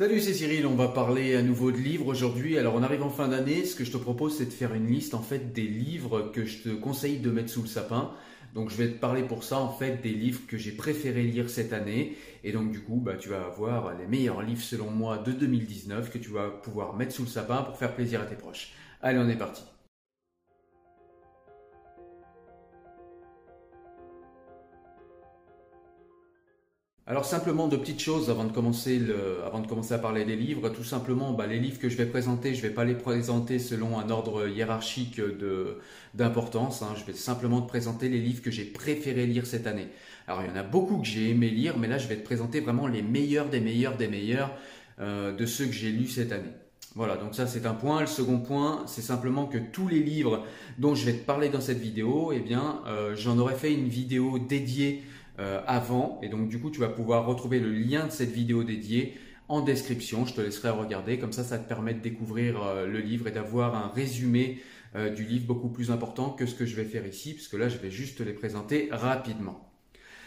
Salut, c'est Cyril, on va parler à nouveau de livres aujourd'hui. Alors on arrive en fin d'année, ce que je te propose c'est de faire une liste en fait des livres que je te conseille de mettre sous le sapin. Donc je vais te parler pour ça en fait des livres que j'ai préféré lire cette année. Et donc du coup bah, tu vas avoir les meilleurs livres selon moi de 2019 que tu vas pouvoir mettre sous le sapin pour faire plaisir à tes proches. Allez on est parti. Alors simplement deux petites choses avant de commencer, à parler des livres. Tout simplement, bah, les livres que je vais présenter, je ne vais pas les présenter selon un ordre hiérarchique d'importance. Hein. Je vais simplement te présenter les livres que j'ai préféré lire cette année. Alors il y en a beaucoup que j'ai aimé lire, mais là je vais te présenter vraiment les meilleurs des meilleurs des meilleurs euh, de ceux que j'ai lus cette année. Voilà, donc ça c'est un point. Le second point, c'est simplement que tous les livres dont je vais te parler dans cette vidéo, eh bien, euh, j'en aurais fait une vidéo dédiée euh, avant. Et donc du coup, tu vas pouvoir retrouver le lien de cette vidéo dédiée en description. Je te laisserai regarder. Comme ça, ça te permet de découvrir euh, le livre et d'avoir un résumé euh, du livre beaucoup plus important que ce que je vais faire ici, puisque là, je vais juste te les présenter rapidement.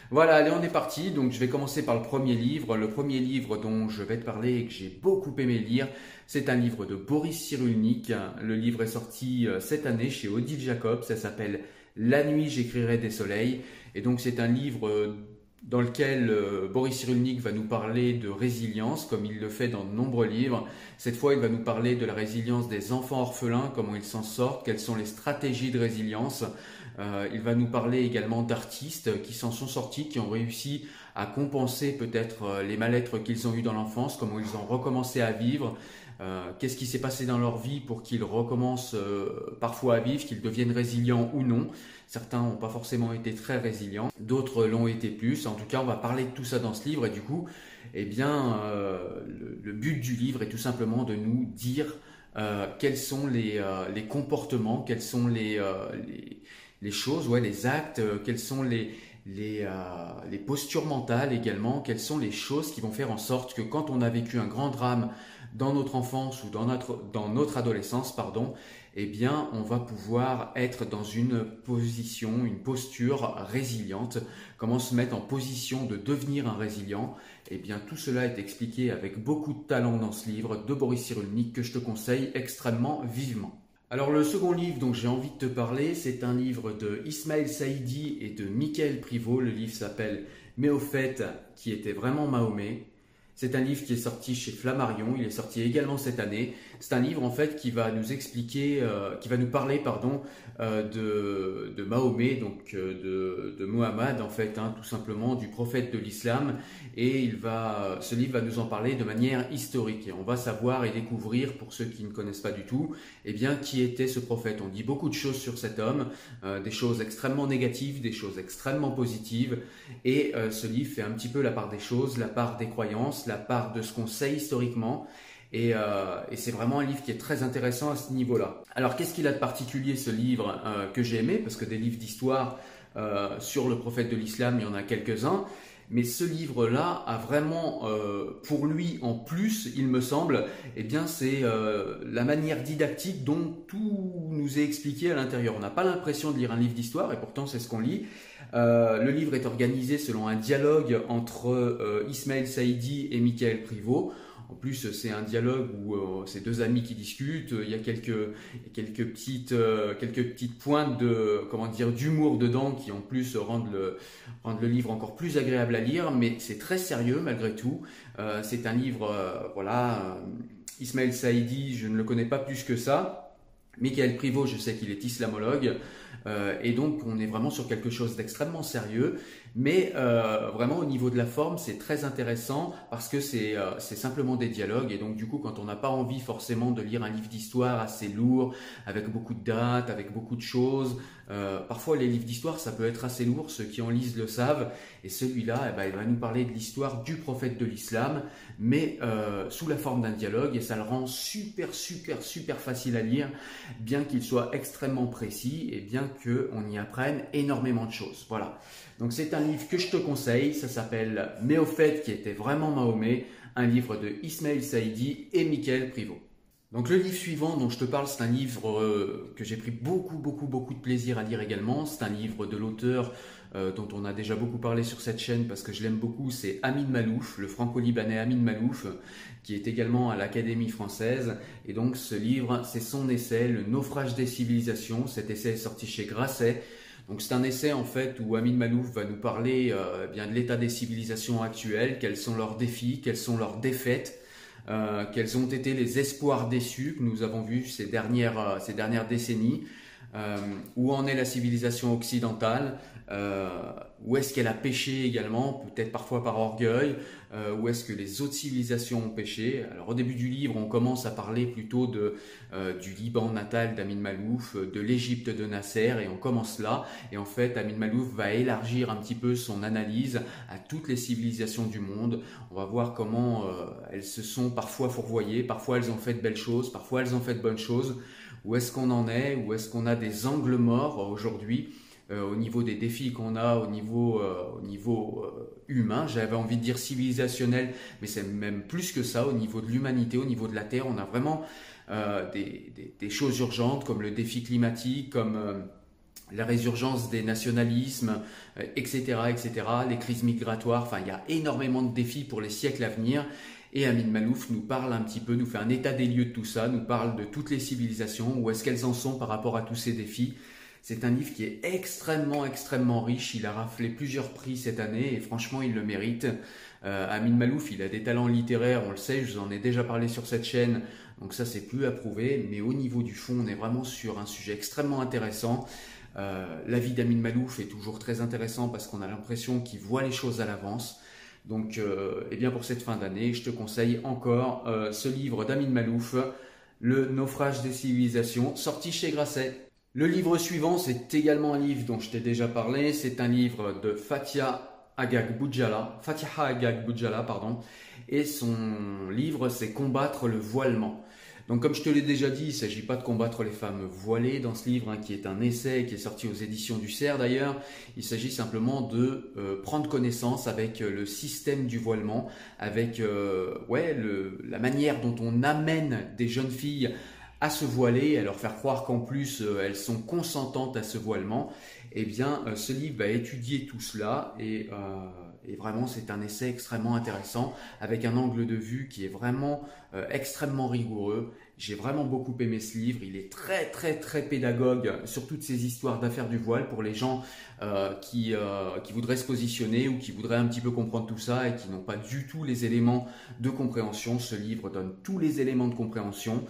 Voilà, allez, on est parti. Donc, je vais commencer par le premier livre. Le premier livre dont je vais te parler et que j'ai beaucoup aimé lire, c'est un livre de Boris Cyrulnik. Le livre est sorti cette année chez Odile Jacob. Ça s'appelle La nuit, j'écrirai des soleils. Et donc c'est un livre euh, dans lequel euh, Boris Cyrulnik va nous parler de résilience, comme il le fait dans de nombreux livres. Cette fois, il va nous parler de la résilience des enfants orphelins, comment ils s'en sortent, quelles sont les stratégies de résilience. Euh, il va nous parler également d'artistes qui s'en sont sortis, qui ont réussi à compenser peut-être les mal-être qu'ils ont eu dans l'enfance, comment ils ont recommencé à vivre, qu'est-ce qui s'est passé dans leur vie pour qu'ils recommencent parfois à vivre, qu'ils deviennent résilients ou non? Certains n'ont pas forcément été très résilients, d'autres l'ont été plus. En tout cas, on va parler de tout ça dans ce livre et du coup, eh bien, euh, le, but du livre est tout simplement de nous dire euh, quels sont les, euh, comportements, quelles sont les, choses, ouais, les actes, quelles sont les, les, les postures mentales également, quelles sont les choses qui vont faire en sorte que quand on a vécu un grand drame dans notre enfance ou dans notre, adolescence, pardon, eh bien, on va pouvoir être dans une position, une posture résiliente. Comment se mettre en position de devenir un résilient? Eh bien, tout cela est expliqué avec beaucoup de talent dans ce livre de Boris Cyrulnik que je te conseille extrêmement vivement. Alors le second livre dont j'ai envie de te parler, c'est un livre de Ismaël Saïdi et de Michael Privot. Le livre s'appelle Mais au fait, qui était vraiment Mahomet. C'est un livre qui est sorti chez Flammarion, il est sorti également cette année. C'est un livre en fait qui va nous expliquer, euh, qui va nous parler pardon euh, de, de, Mahomet, donc euh, de, de, Mohammed en fait, hein, tout simplement du prophète de l'islam. Et il va, ce livre va nous en parler de manière historique. Et on va savoir et découvrir, pour ceux qui ne connaissent pas du tout, eh bien qui était ce prophète. On dit beaucoup de choses sur cet homme, des choses extrêmement négatives, des choses extrêmement positives. Et ce livre fait un petit peu la part des choses, la part des croyances la part de ce qu'on sait historiquement. Euh, et, c'est vraiment un livre qui est très intéressant à ce niveau-là. Alors qu'est-ce qu'il a de particulier ce livre euh, que j'ai aimé? Parce que des livres d'histoire euh, sur le prophète de l'islam, il y en a quelques-uns. Mais ce livre-là a vraiment, pour lui en plus, il me semble, eh bien c'est la manière didactique dont tout nous est expliqué à l'intérieur. On n'a pas l'impression de lire un livre d'histoire, et pourtant c'est ce qu'on lit. Euh, le livre est organisé selon un dialogue entre euh, Ismaël Saïdi et Michael Privot. En plus, c'est un dialogue où euh, c'est deux amis qui discutent. Il y a quelques, quelques, petites, quelques petites pointes de, comment dire, d'humour dedans qui en plus rendent le, rendent le livre encore plus agréable à lire. Mais c'est très sérieux malgré tout. c'est un livre, voilà, Ismaël Saïdi, je ne le connais pas plus que ça. Michael Privot, je sais qu'il est islamologue. Euh, et donc, on est vraiment sur quelque chose d'extrêmement sérieux. Mais euh, vraiment, au niveau de la forme, c'est très intéressant parce que euh, c'est simplement des dialogues. Et donc, du coup, quand on n'a pas envie forcément de lire un livre d'histoire assez lourd, avec beaucoup de dates, avec beaucoup de choses, euh, parfois les livres d'histoire, ça peut être assez lourd. Ceux qui en lisent le savent. Et celui-là, eh ben, il va nous parler de l'histoire du prophète de l'islam, mais euh, sous la forme d'un dialogue. Et ça le rend super, super, super facile à lire, bien qu'il soit extrêmement précis et bien qu'on y apprenne énormément de choses. Voilà. Donc c'est un livre que je te conseille, ça s'appelle fait qui était vraiment Mahomet, un livre de Ismail Saïdi et Michael Privot. Donc le livre suivant dont je te parle, c'est un livre euh, que j'ai pris beaucoup, beaucoup, beaucoup de plaisir à lire également. C'est un livre de l'auteur euh, dont on a déjà beaucoup parlé sur cette chaîne parce que je l'aime beaucoup. C'est Amin Malouf, le franco-libanais Amin Malouf, qui est également à l'Académie française. Et donc ce livre, c'est son essai, Le naufrage des civilisations. Cet essai est sorti chez Grasset. Donc c'est un essai en fait où Amin Malouf va nous parler euh, bien de l'état des civilisations actuelles, quels sont leurs défis, quelles sont leurs défaites euh, quels ont été les espoirs déçus que nous avons vus ces dernières, ces dernières décennies, euh, où en est la civilisation occidentale, euh, où est-ce qu'elle a péché également, peut-être parfois par orgueil, euh, où est-ce que les autres civilisations ont péché. Alors au début du livre, on commence à parler plutôt de, euh, du Liban natal d'Amin Malouf, de l'Égypte de Nasser, et on commence là. Et en fait, Amin Malouf va élargir un petit peu son analyse à toutes les civilisations du monde. On va voir comment euh, elles se sont parfois fourvoyées, parfois elles ont fait de belles choses, parfois elles ont fait de bonnes choses. Où est-ce qu'on en est Où est-ce qu'on a des angles morts aujourd'hui euh, au niveau des défis qu'on a, au niveau, euh, au niveau euh, humain, j'avais envie de dire civilisationnel, mais c'est même plus que ça, au niveau de l'humanité, au niveau de la Terre, on a vraiment des, des, choses urgentes comme le défi climatique, comme la résurgence des nationalismes, etc., etc., les crises migratoires, enfin il y a énormément de défis pour les siècles à venir. Et Amin Malouf nous parle un petit peu, nous fait un état des lieux de tout ça, nous parle de toutes les civilisations, où est-ce qu'elles en sont par rapport à tous ces défis. C'est un livre qui est extrêmement, extrêmement riche. Il a raflé plusieurs prix cette année et franchement, il le mérite. Euh, Amin Malouf, il a des talents littéraires, on le sait, je vous en ai déjà parlé sur cette chaîne, donc ça c'est plus à prouver. Mais au niveau du fond, on est vraiment sur un sujet extrêmement intéressant. Euh, la vie d'Amin Malouf est toujours très intéressant parce qu'on a l'impression qu'il voit les choses à l'avance. Donc, euh, eh bien pour cette fin d'année, je te conseille encore euh, ce livre d'Amin Malouf, Le naufrage des civilisations, sorti chez Grasset. Le livre suivant, c'est également un livre dont je t'ai déjà parlé. C'est un livre de Fatia Agag Boudjala, Fatiha Agag Boudjala, pardon. Et son livre, c'est Combattre le voilement. Donc, comme je te l'ai déjà dit, il ne s'agit pas de combattre les femmes voilées dans ce livre, hein, qui est un essai qui est sorti aux éditions du CERF d'ailleurs. Il s'agit simplement de euh, prendre connaissance avec euh, le système du voilement, avec euh, ouais, le, la manière dont on amène des jeunes filles à se voiler, à leur faire croire qu'en plus euh, elles sont consentantes à ce voilement, eh bien euh, ce livre va étudier tout cela et, euh, et vraiment c'est un essai extrêmement intéressant avec un angle de vue qui est vraiment extrêmement rigoureux. J'ai vraiment beaucoup aimé ce livre, il est très très très pédagogue sur toutes ces histoires d'affaires du voile pour les gens qui, qui voudraient se positionner ou qui voudraient un petit peu comprendre tout ça et qui n'ont pas du tout les éléments de compréhension. Ce livre donne tous les éléments de compréhension.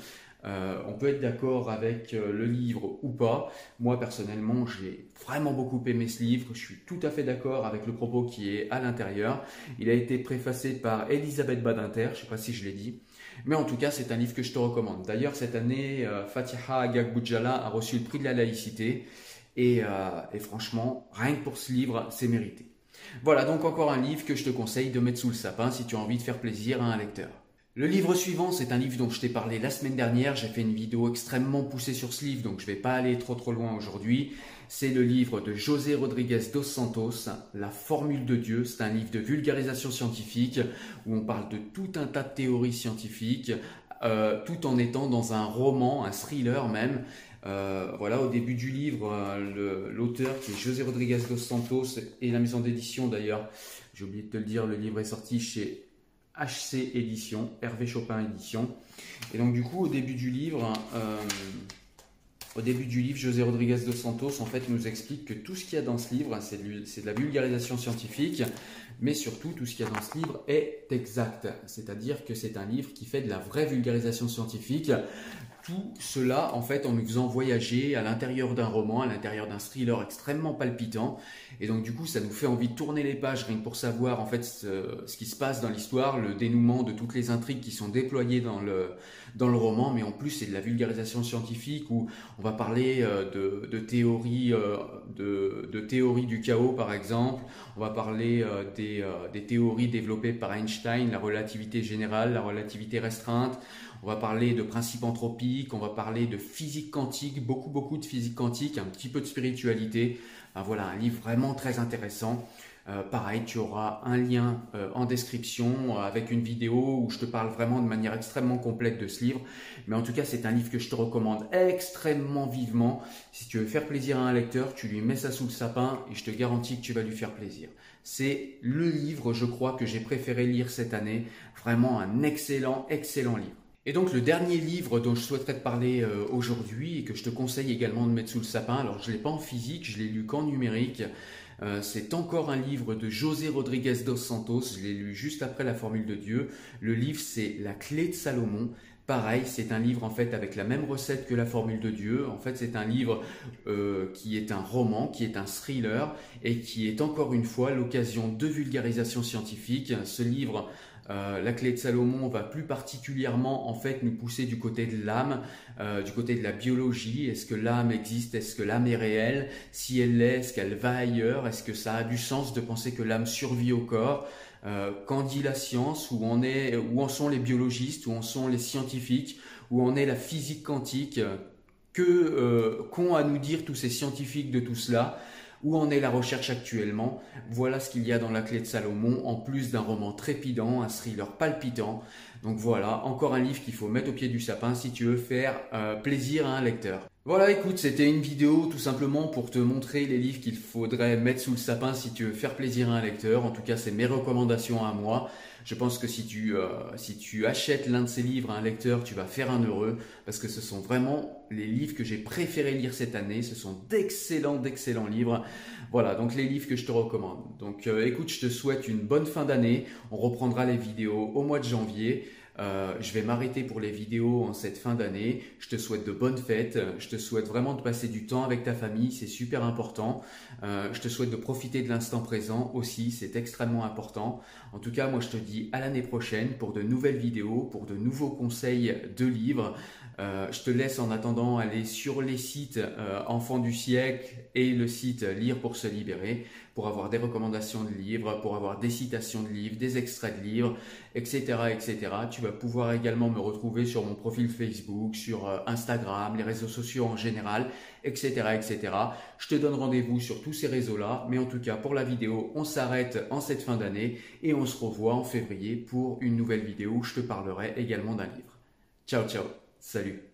Euh, on peut être d'accord avec euh, le livre ou pas. Moi personnellement, j'ai vraiment beaucoup aimé ce livre. Je suis tout à fait d'accord avec le propos qui est à l'intérieur. Il a été préfacé par Elisabeth Badinter, je ne sais pas si je l'ai dit. Mais en tout cas, c'est un livre que je te recommande. D'ailleurs, cette année, euh, Fatiha Gagboudjala a reçu le prix de la laïcité. Et, et franchement, rien que pour ce livre, c'est mérité. Voilà donc encore un livre que je te conseille de mettre sous le sapin si tu as envie de faire plaisir à un lecteur. Le livre suivant, c'est un livre dont je t'ai parlé la semaine dernière. J'ai fait une vidéo extrêmement poussée sur ce livre, donc je ne vais pas aller trop trop loin aujourd'hui. C'est le livre de José Rodriguez dos Santos, La formule de Dieu. C'est un livre de vulgarisation scientifique où on parle de tout un tas de théories scientifiques, euh, tout en étant dans un roman, un thriller même. Euh, voilà, au début du livre, euh, l'auteur qui est José Rodriguez dos Santos et la maison d'édition d'ailleurs, j'ai oublié de te le dire, le livre est sorti chez HC Édition, Hervé Chopin Édition. Et donc du coup, au début du livre, euh, au début du livre, José Rodriguez dos Santos en fait nous explique que tout ce qu'il y a dans ce livre, c'est de, la vulgarisation scientifique, mais surtout tout ce qu'il y a dans ce livre est exact. C'est-à-dire que c'est un livre qui fait de la vraie vulgarisation scientifique tout cela en fait en nous faisant voyager à l'intérieur d'un roman, à l'intérieur d'un thriller extrêmement palpitant. Et donc du coup, ça nous fait envie de tourner les pages rien que pour savoir en fait ce qui se passe dans l'histoire, le dénouement de toutes les intrigues qui sont déployées dans le, dans le roman. Mais en plus, c'est de la vulgarisation scientifique où on va parler euh, de, de théories euh, de, de théorie du chaos par exemple. On va parler euh, des, théories développées par Einstein, la relativité générale, la relativité restreinte. On va parler de principes anthropiques, on va parler de physique quantique, beaucoup beaucoup de physique quantique, un petit peu de spiritualité. voilà, un livre vraiment très intéressant. Pareil, tu auras un lien en description avec une vidéo où je te parle vraiment de manière extrêmement complète de ce livre. Mais en tout cas, c'est un livre que je te recommande extrêmement vivement. Si tu veux faire plaisir à un lecteur, tu lui mets ça sous le sapin et je te garantis que tu vas lui faire plaisir. C'est le livre, je crois, que j'ai préféré lire cette année. Vraiment un excellent, excellent livre. Et donc le dernier livre dont je souhaiterais te parler euh, aujourd'hui et que je te conseille également de mettre sous le sapin, alors je ne l'ai pas en physique, je l'ai lu qu'en numérique, euh, c'est encore un livre de José Rodriguez dos Santos, je l'ai lu juste après la Formule de Dieu. Le livre c'est La clé de Salomon. Pareil, c'est un livre en fait avec la même recette que la Formule de Dieu. En fait, c'est un livre euh, qui est un roman, qui est un thriller et qui est encore une fois l'occasion de vulgarisation scientifique. Ce livre euh, la clé de Salomon va plus particulièrement en fait nous pousser du côté de l'âme, euh, du côté de la biologie. Est-ce que l'âme existe? Est-ce que l'âme est réelle? Si elle l'est, est-ce qu'elle va ailleurs? Est-ce que ça a du sens de penser que l'âme survit au corps? Euh, Qu'en dit la science? Où en est Où en sont les biologistes? Où en sont les scientifiques? Où en est la physique quantique? Que qu'ont à nous dire tous ces scientifiques de tout cela? Où en est la recherche actuellement? Voilà ce qu'il y a dans La Clé de Salomon, en plus d'un roman trépidant, un thriller palpitant. Donc voilà, encore un livre qu'il faut mettre au pied du sapin si tu veux faire euh, plaisir à un lecteur. Voilà, écoute, c'était une vidéo tout simplement pour te montrer les livres qu'il faudrait mettre sous le sapin si tu veux faire plaisir à un lecteur. En tout cas, c'est mes recommandations à moi. Je pense que si tu, euh, si tu achètes l'un de ces livres à un lecteur, tu vas faire un heureux parce que ce sont vraiment les livres que j'ai préféré lire cette année. Ce sont d'excellents, d'excellents livres. Voilà, donc les livres que je te recommande. Donc euh, écoute, je te souhaite une bonne fin d'année. On reprendra les vidéos au mois de janvier. Euh, je vais m'arrêter pour les vidéos en cette fin d'année. Je te souhaite de bonnes fêtes. Je te souhaite vraiment de passer du temps avec ta famille. C'est super important. Euh, je te souhaite de profiter de l'instant présent aussi. C'est extrêmement important. En tout cas, moi, je te dis à l'année prochaine pour de nouvelles vidéos, pour de nouveaux conseils de livres. Euh, je te laisse en attendant aller sur les sites Enfants du siècle et le site Lire pour se libérer pour avoir des recommandations de livres, pour avoir des citations de livres, des extraits de livres, etc., etc. Tu vas pouvoir également me retrouver sur mon profil Facebook, sur euh, Instagram, les réseaux sociaux en général, etc., etc. Je te donne rendez-vous sur tous ces réseaux-là, mais en tout cas pour la vidéo, on s'arrête en cette fin d'année et on se revoit en février pour une nouvelle vidéo où je te parlerai également d'un livre. Ciao, ciao, salut